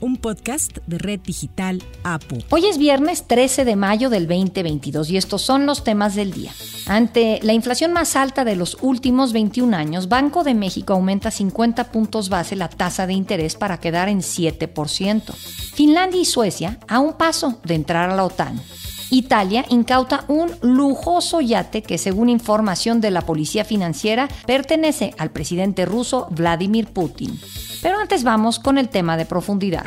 un podcast de Red Digital APU. Hoy es viernes 13 de mayo del 2022 y estos son los temas del día. Ante la inflación más alta de los últimos 21 años, Banco de México aumenta 50 puntos base la tasa de interés para quedar en 7%. Finlandia y Suecia a un paso de entrar a la OTAN. Italia incauta un lujoso yate que, según información de la policía financiera, pertenece al presidente ruso Vladimir Putin. Pero antes vamos con el tema de profundidad.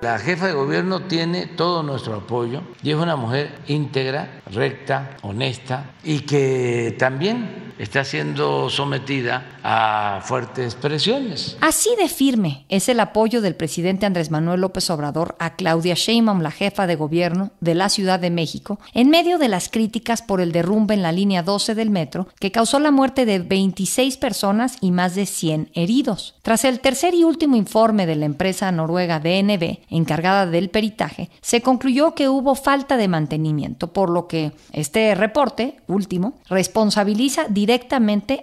La jefa de gobierno tiene todo nuestro apoyo y es una mujer íntegra, recta, honesta y que también está siendo sometida a fuertes presiones. Así de firme es el apoyo del presidente Andrés Manuel López Obrador a Claudia Sheinbaum, la jefa de gobierno de la Ciudad de México, en medio de las críticas por el derrumbe en la línea 12 del metro que causó la muerte de 26 personas y más de 100 heridos. Tras el tercer y último informe de la empresa noruega DNB, encargada del peritaje, se concluyó que hubo falta de mantenimiento, por lo que este reporte último responsabiliza directamente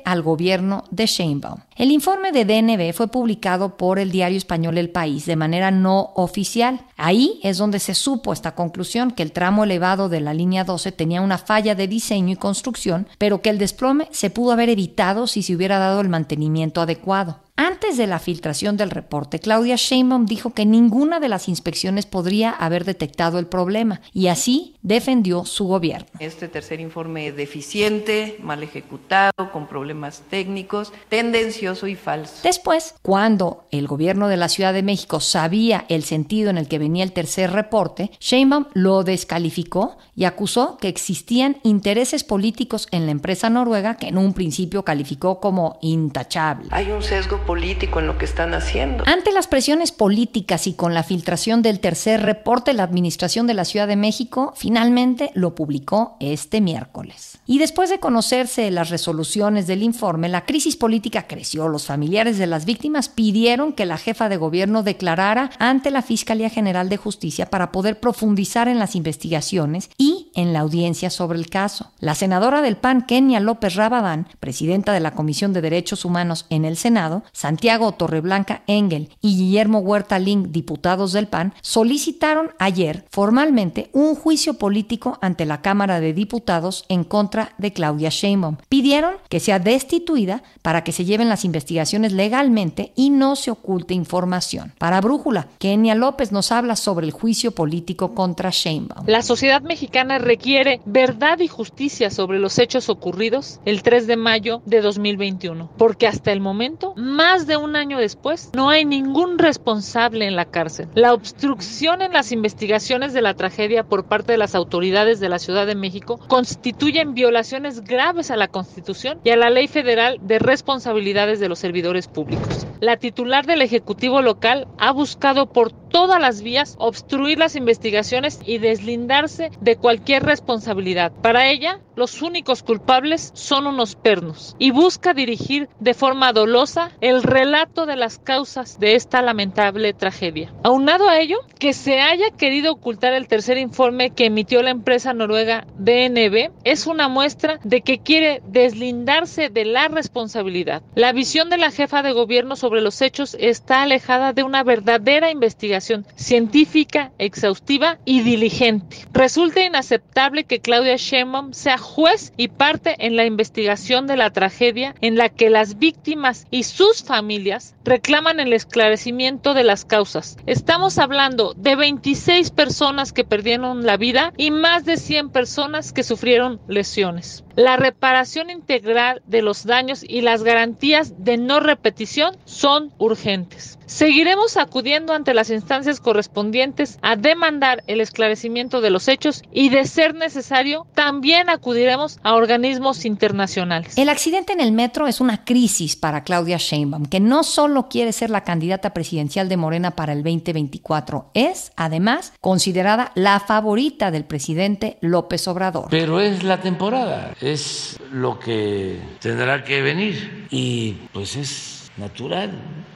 al gobierno de Sheinbaum. El informe de DNB fue publicado por el diario español El País de manera no oficial. Ahí es donde se supo esta conclusión que el tramo elevado de la línea 12 tenía una falla de diseño y construcción, pero que el desplome se pudo haber evitado si se hubiera dado el mantenimiento adecuado. Antes de la filtración del reporte, Claudia Sheinbaum dijo que ninguna de las inspecciones podría haber detectado el problema y así defendió su gobierno. Este tercer informe deficiente, mal ejecutado, con problemas técnicos, tendencioso y falso. Después, cuando el gobierno de la Ciudad de México sabía el sentido en el que venía el tercer reporte, Sheinbaum lo descalificó y acusó que existían intereses políticos en la empresa noruega que en un principio calificó como intachable. Hay un sesgo político en lo que están haciendo. Ante las presiones políticas y con la filtración del tercer reporte, la Administración de la Ciudad de México finalmente lo publicó este miércoles. Y después de conocerse las resoluciones del informe, la crisis política creció. Los familiares de las víctimas pidieron que la jefa de gobierno declarara ante la Fiscalía General de Justicia para poder profundizar en las investigaciones y en la audiencia sobre el caso. La senadora del PAN, Kenia López Rabadán, presidenta de la Comisión de Derechos Humanos en el Senado, Santiago Torreblanca Engel y Guillermo Huerta Link, diputados del PAN, solicitaron ayer formalmente un juicio político ante la Cámara de Diputados en contra de Claudia Sheinbaum. Pidieron que sea destituida para que se lleven las investigaciones legalmente y no se oculte información. Para Brújula, Kenia López nos habla sobre el juicio político contra Sheinbaum. La sociedad mexicana requiere verdad y justicia sobre los hechos ocurridos el 3 de mayo de 2021, porque hasta el momento más de un año después, no hay ningún responsable en la cárcel. La obstrucción en las investigaciones de la tragedia por parte de las autoridades de la Ciudad de México constituyen violaciones graves a la Constitución y a la Ley Federal de Responsabilidades de los Servidores Públicos. La titular del Ejecutivo local ha buscado por todas las vías obstruir las investigaciones y deslindarse de cualquier responsabilidad. Para ella, los únicos culpables son unos pernos y busca dirigir de forma dolosa el relato de las causas de esta lamentable tragedia. Aunado a ello, que se haya querido ocultar el tercer informe que emitió la empresa noruega DNB es una muestra de que quiere deslindarse de la responsabilidad. La visión de la jefa de gobierno sobre los hechos está alejada de una verdadera investigación científica, exhaustiva y diligente. Resulta inaceptable que Claudia Sheinbaum sea juez y parte en la investigación de la tragedia en la que las víctimas y sus familias reclaman el esclarecimiento de las causas. Estamos hablando de 26 personas que perdieron la vida y más de 100 personas que sufrieron lesiones. La reparación integral de los daños y las garantías de no repetición son urgentes. Seguiremos acudiendo ante las instancias correspondientes a demandar el esclarecimiento de los hechos y, de ser necesario, también acudiremos a organismos internacionales. El accidente en el metro es una crisis para Claudia Sheinbaum, que no solo quiere ser la candidata presidencial de Morena para el 2024, es, además, considerada la favorita del presidente López Obrador. Pero es la temporada, es lo que tendrá que venir y pues es natural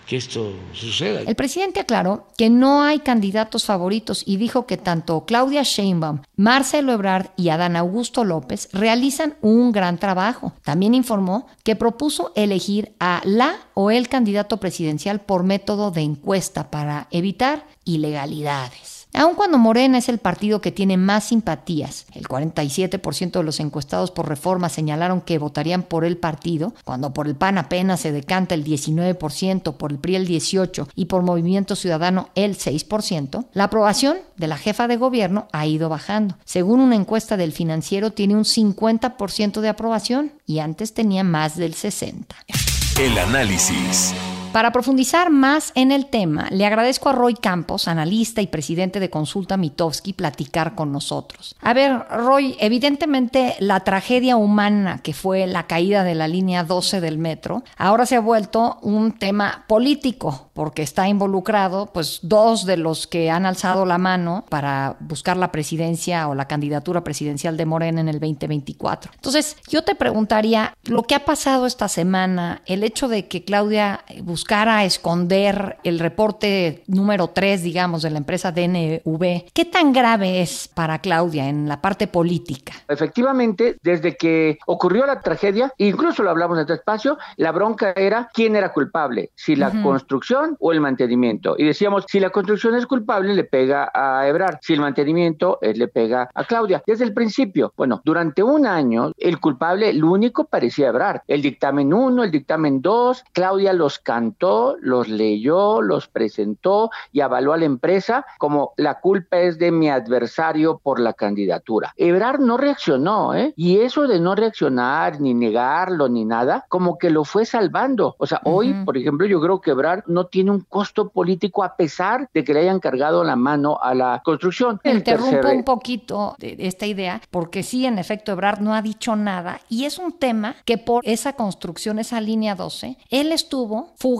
que esto suceda. El presidente aclaró que no hay candidatos favoritos y dijo que tanto Claudia Sheinbaum, Marcelo Ebrard y Adán Augusto López realizan un gran trabajo. También informó que propuso elegir a la o el candidato presidencial por método de encuesta para evitar ilegalidades. Aun cuando Morena es el partido que tiene más simpatías, el 47% de los encuestados por reforma señalaron que votarían por el partido, cuando por el PAN apenas se decanta el 19%, por el PRI el 18% y por Movimiento Ciudadano el 6%, la aprobación de la jefa de gobierno ha ido bajando. Según una encuesta del financiero, tiene un 50% de aprobación y antes tenía más del 60%. El análisis. Para profundizar más en el tema, le agradezco a Roy Campos, analista y presidente de Consulta Mitofsky, platicar con nosotros. A ver, Roy, evidentemente la tragedia humana que fue la caída de la línea 12 del metro, ahora se ha vuelto un tema político, porque está involucrado pues dos de los que han alzado la mano para buscar la presidencia o la candidatura presidencial de Morena en el 2024. Entonces, yo te preguntaría, lo que ha pasado esta semana, el hecho de que Claudia buscó buscara esconder el reporte número 3, digamos, de la empresa DNV, ¿qué tan grave es para Claudia en la parte política? Efectivamente, desde que ocurrió la tragedia, incluso lo hablamos en este espacio, la bronca era quién era culpable, si la construcción o el mantenimiento. Y decíamos, si la construcción es culpable, le pega a Ebrar, si el mantenimiento eh, le pega a Claudia. Desde el principio, bueno, durante un año, el culpable, el único parecía Ebrar. El dictamen 1, el dictamen 2, Claudia los cantó los leyó, los presentó y avaló a la empresa como la culpa es de mi adversario por la candidatura. Ebrard no reaccionó, ¿eh? Y eso de no reaccionar, ni negarlo, ni nada, como que lo fue salvando. O sea, hoy, por ejemplo, yo creo que Ebrard no tiene un costo político a pesar de que le hayan cargado la mano a la construcción. Me interrumpo un poquito de esta idea, porque sí, en efecto, Ebrard no ha dicho nada y es un tema que por esa construcción, esa línea 12, él estuvo fugado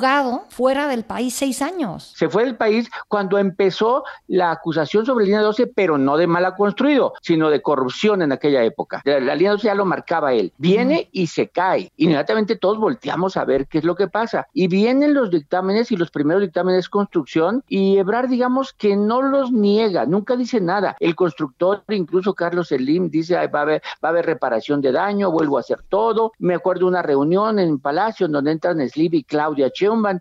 fuera del país seis años. Se fue del país cuando empezó la acusación sobre la línea 12, pero no de mala construido, sino de corrupción en aquella época. La, línea 12 ya lo marcaba él. Viene y se cae. Inmediatamente todos volteamos a ver qué es lo que pasa. Y vienen los dictámenes y los primeros dictámenes construcción y Ebrard, digamos que no los niega, nunca dice nada. El constructor, incluso Carlos Elim, dice va, a haber, va a haber reparación de daño, vuelvo a hacer todo. Me acuerdo una reunión en Palacio donde entran Slip y Claudia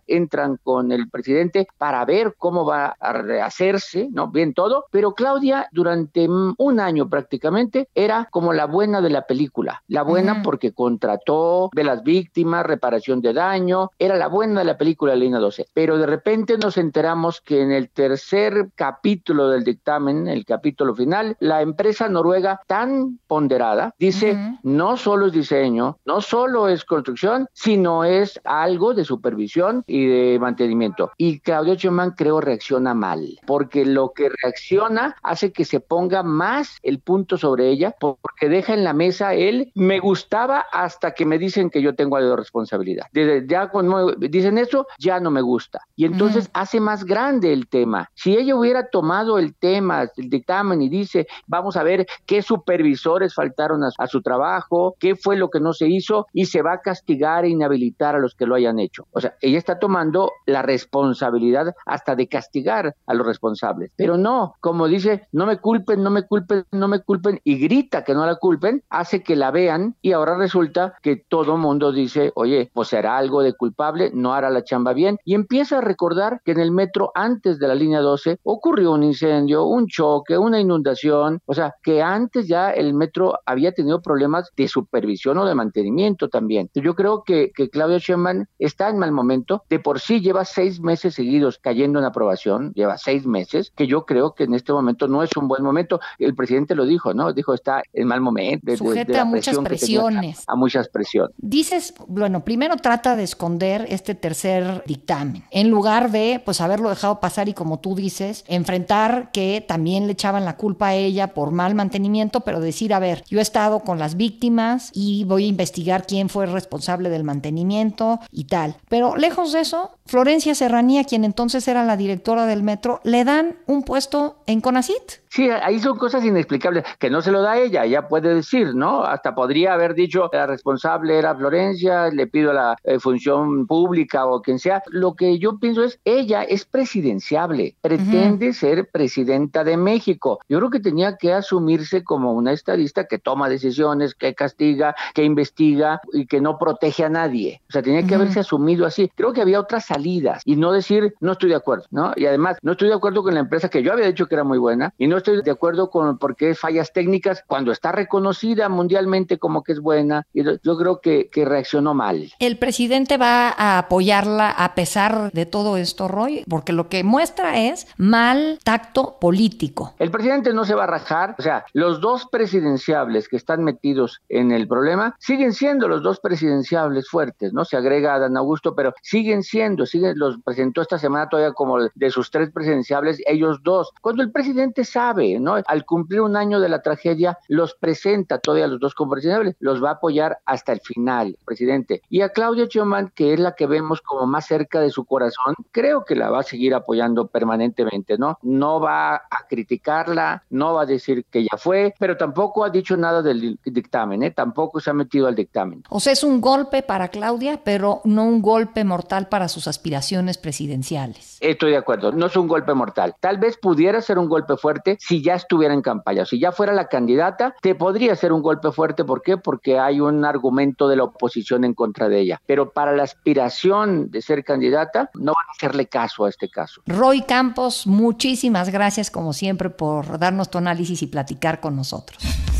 Entran con el presidente para ver cómo va a rehacerse, ¿no? Bien todo, pero Claudia durante un año prácticamente era como la buena de la película, la buena porque contrató de las víctimas, reparación de daño, era la buena de la película Lina 12, pero de repente nos enteramos que en el tercer capítulo del dictamen, el capítulo final, la empresa noruega tan ponderada dice, no solo es diseño, no solo es construcción, sino es algo de supervisión y de mantenimiento. Y Claudio Schumann creo reacciona mal, porque lo que reacciona hace que se ponga más el punto sobre ella, porque deja en la mesa él, me gustaba hasta que me dicen que yo tengo algo de responsabilidad. Desde, ya cuando dicen eso, ya no me gusta. Y entonces hace más grande el tema. Si ella hubiera tomado el tema, el dictamen y dice, vamos a ver qué supervisores faltaron a, a su trabajo, qué fue lo que no se hizo y se va a castigar e inhabilitar a los que lo hayan hecho. O sea, ella está tomando la responsabilidad hasta de castigar a los responsables. Pero no, como dice, no me culpen, no me culpen, no me culpen, y grita que no la culpen, hace que la vean y ahora resulta que todo mundo dice, oye, pues será algo de culpable, no hará la chamba bien, y empieza a recordar que en el metro antes de la línea 12 ocurrió un incendio, un choque, una inundación, o sea, que antes ya el metro había tenido problemas de supervisión o de mantenimiento también. Yo creo que, que Sheinbaum está en mal momento de por sí lleva seis meses seguidos cayendo en aprobación, lleva seis meses, que yo creo que en este momento no es un buen momento. El presidente lo dijo, ¿no? Dijo, está en mal momento. Sujeta a muchas presiones. A, muchas presiones. Dices, bueno, primero trata de esconder este tercer dictamen, en lugar de, pues, haberlo dejado pasar y, como tú dices, enfrentar que también le echaban la culpa a ella por mal mantenimiento, pero decir, a ver, yo he estado con las víctimas y voy a investigar quién fue responsable del mantenimiento y tal. Pero lejos de eso, Florencia Serranía, quien entonces era la directora del metro, le dan un puesto en CONACIT. Sí, ahí son cosas inexplicables que no se lo da ella, ella puede decir, ¿no? Hasta podría haber dicho la responsable era Florencia, le pido a la eh, función pública o quien sea. Lo que yo pienso es, ella es presidenciable, pretende ser presidenta de México. Yo creo que tenía que asumirse como una estadista que toma decisiones, que castiga, que investiga y que no protege a nadie. O sea, tenía que haberse asumido así. Creo que había otras salidas y no decir, no estoy de acuerdo, ¿no? Y además, no estoy de acuerdo con la empresa que yo había dicho que era muy buena y no estoy de acuerdo con por qué fallas técnicas cuando está reconocida mundialmente como que es buena. Y yo creo que, que reaccionó mal. ¿El presidente va a apoyarla a pesar de todo esto, Roy? Porque lo que muestra es mal tacto político. El presidente no se va a rajar. O sea, los dos presidenciables que están metidos en el problema siguen siendo los dos presidenciables fuertes, ¿no? Se agrega a Dan Augusto, pero siguen siendo, siguen, los presentó esta semana todavía como de sus tres presidenciables, ellos dos. Cuando el presidente sabe, ¿no? Al cumplir un año de la tragedia, los presenta todavía los dos presidenciables, los va a apoyar hasta el final, presidente. Y a Claudia Sheinbaum, que es la que vemos como más cerca de su corazón, creo que la va a seguir apoyando permanentemente, ¿no? No va a criticarla, no va a decir que ya fue, pero tampoco ha dicho nada del dictamen, ¿eh? Tampoco se ha metido al dictamen. O sea, es un golpe para Claudia, pero no un golpe mortal para sus aspiraciones presidenciales. Estoy de acuerdo, no es un golpe mortal. Tal vez pudiera ser un golpe fuerte si ya estuviera en campaña, si ya fuera la candidata, te podría ser un golpe fuerte. ¿Por qué? Porque hay un argumento de la oposición en contra de ella. Pero para la aspiración de ser candidata, no van a hacerle caso a este caso. Roy Campos, muchísimas gracias como siempre por darnos tu análisis y platicar con nosotros.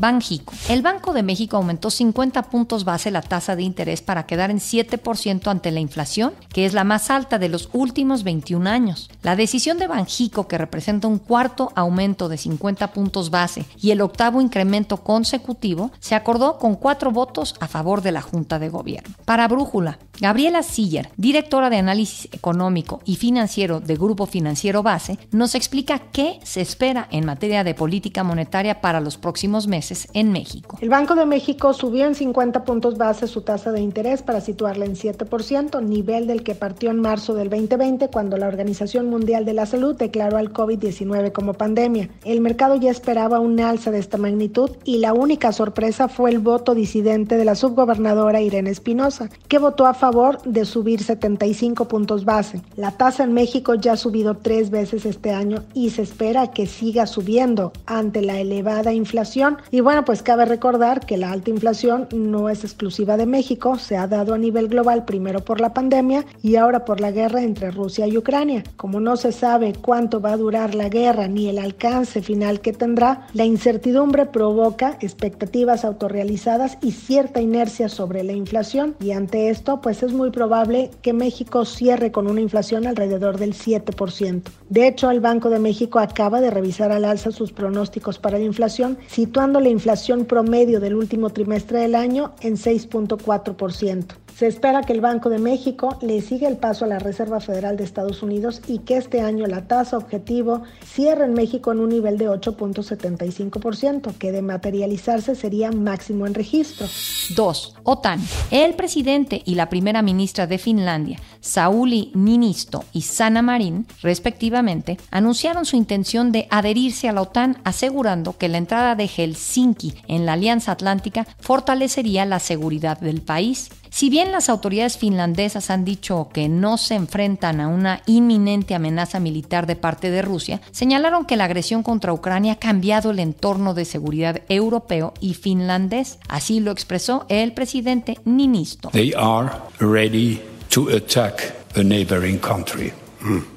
Banjico. El Banco de México aumentó 50 puntos base la tasa de interés para quedar en 7% ante la inflación, que es la más alta de los últimos 21 años. La decisión de Banjico, que representa un cuarto aumento de 50 puntos base y el octavo incremento consecutivo, se acordó con cuatro votos a favor de la Junta de Gobierno. Para Brújula, Gabriela Siller, directora de análisis económico y financiero de Grupo Financiero Base, nos explica qué se espera en materia de política monetaria para los próximos meses en México. El Banco de México subió en 50 puntos base su tasa de interés para situarla en 7%, nivel del que partió en marzo del 2020 cuando la Organización Mundial de la Salud declaró al COVID-19 como pandemia. El mercado ya esperaba un alza de esta magnitud y la única sorpresa fue el voto disidente de la subgobernadora Irene Espinosa, que votó a favor de subir 75 puntos base. La tasa en México ya ha subido tres veces este año y se espera que siga subiendo ante la elevada inflación y bueno, pues cabe recordar que la alta inflación no es exclusiva de México, se ha dado a nivel global primero por la pandemia y ahora por la guerra entre Rusia y Ucrania. Como no se sabe cuánto va a durar la guerra ni el alcance final que tendrá, la incertidumbre provoca expectativas autorrealizadas y cierta inercia sobre la inflación y ante esto pues es muy probable que México cierre con una inflación alrededor del 7%. De hecho, el Banco de México acaba de revisar al alza sus pronósticos para la inflación, situando la inflación promedio del último trimestre del año en 6.4%. Se espera que el Banco de México le siga el paso a la Reserva Federal de Estados Unidos y que este año la tasa objetivo cierre en México en un nivel de 8.75%, que de materializarse sería máximo en registro. 2. OTAN. El presidente y la primera ministra de Finlandia, Sauli Niinisto y Sanna Marin, respectivamente, anunciaron su intención de adherirse a la OTAN, asegurando que la entrada de Helsinki en la Alianza Atlántica fortalecería la seguridad del país. Si bien las autoridades finlandesas han dicho que no se enfrentan a una inminente amenaza militar de parte de Rusia, señalaron que la agresión contra Ucrania ha cambiado el entorno de seguridad europeo y finlandés. Así lo expresó el presidente Ninisto. They are ready to attack a neighboring country.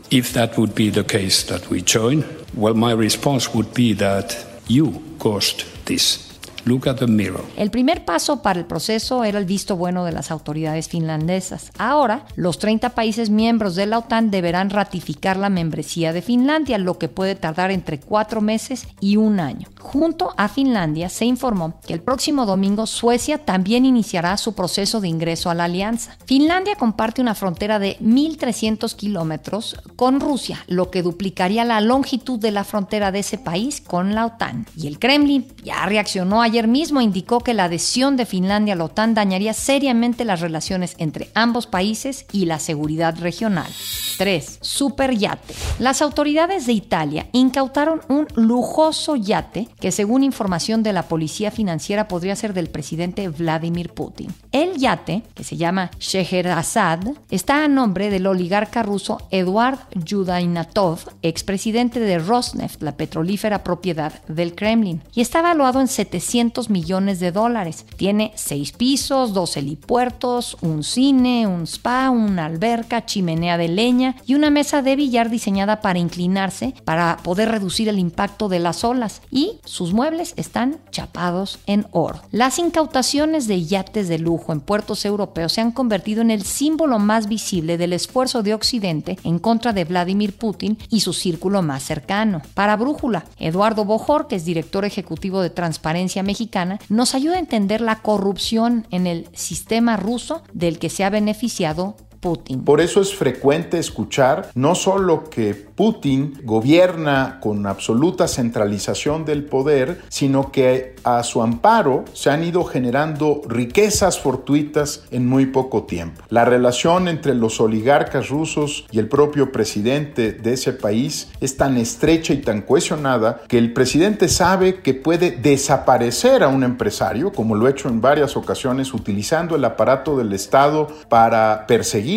If that would be the case that we join, well, my response would be that you caused this. Look at the mirror. El primer paso para el proceso era el visto bueno de las autoridades finlandesas. Ahora, los 30 países miembros de la OTAN deberán ratificar la membresía de Finlandia, lo que puede tardar entre cuatro meses y un año. Junto a Finlandia se informó que el próximo domingo Suecia también iniciará su proceso de ingreso a la alianza. Finlandia comparte una frontera de 1.300 kilómetros con Rusia, lo que duplicaría la longitud de la frontera de ese país con la OTAN. Y el Kremlin ya reaccionó ayer mismo, indicó que la adhesión de Finlandia a la OTAN dañaría seriamente las relaciones entre ambos países y la seguridad regional. 3. Superyate. Las autoridades de Italia incautaron un lujoso yate que según información de la policía financiera podría ser del presidente Vladimir Putin. El yate, que se llama Scheherazade, está a nombre del oligarca ruso Eduard Yudainatov, expresidente de Rosneft, la petrolífera propiedad del Kremlin, y está evaluado en 700 millones de dólares. Tiene seis pisos, dos helipuertos, un cine, un spa, una alberca, chimenea de leña y una mesa de billar diseñada para inclinarse para poder reducir el impacto de las olas y sus muebles están chapados en oro. Las incautaciones de yates de lujo en puertos europeos se han convertido en el símbolo más visible del esfuerzo de Occidente en contra de Vladimir Putin y su círculo más cercano. Para Brújula, Eduardo Bojor, que es director ejecutivo de Transparencia Mexicana, nos ayuda a entender la corrupción en el sistema ruso del que se ha beneficiado Putin. Por eso es frecuente escuchar no solo que Putin gobierna con absoluta centralización del poder, sino que a su amparo se han ido generando riquezas fortuitas en muy poco tiempo. La relación entre los oligarcas rusos y el propio presidente de ese país es tan estrecha y tan cohesionada que el presidente sabe que puede desaparecer a un empresario, como lo ha hecho en varias ocasiones, utilizando el aparato del Estado para perseguir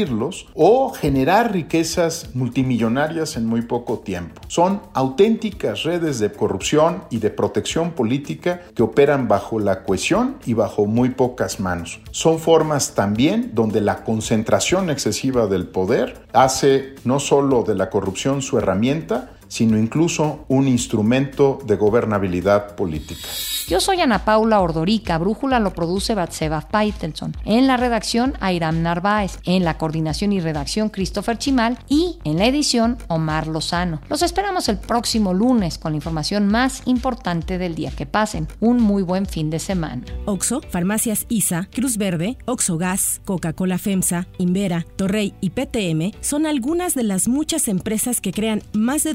o generar riquezas multimillonarias en muy poco tiempo. Son auténticas redes de corrupción y de protección política que operan bajo la cohesión y bajo muy pocas manos. Son formas también donde la concentración excesiva del poder hace no solo de la corrupción su herramienta, sino incluso un instrumento de gobernabilidad política. Yo soy Ana Paula Ordorica, Brújula lo produce Batseva Paitelson, en la redacción Airam Narváez, en la coordinación y redacción Christopher Chimal y en la edición Omar Lozano. Los esperamos el próximo lunes con la información más importante del día. Que pasen un muy buen fin de semana. Oxo, Farmacias ISA, Cruz Verde, Oxo Gas, Coca-Cola FEMSA, Invera, Torrey y PTM son algunas de las muchas empresas que crean más de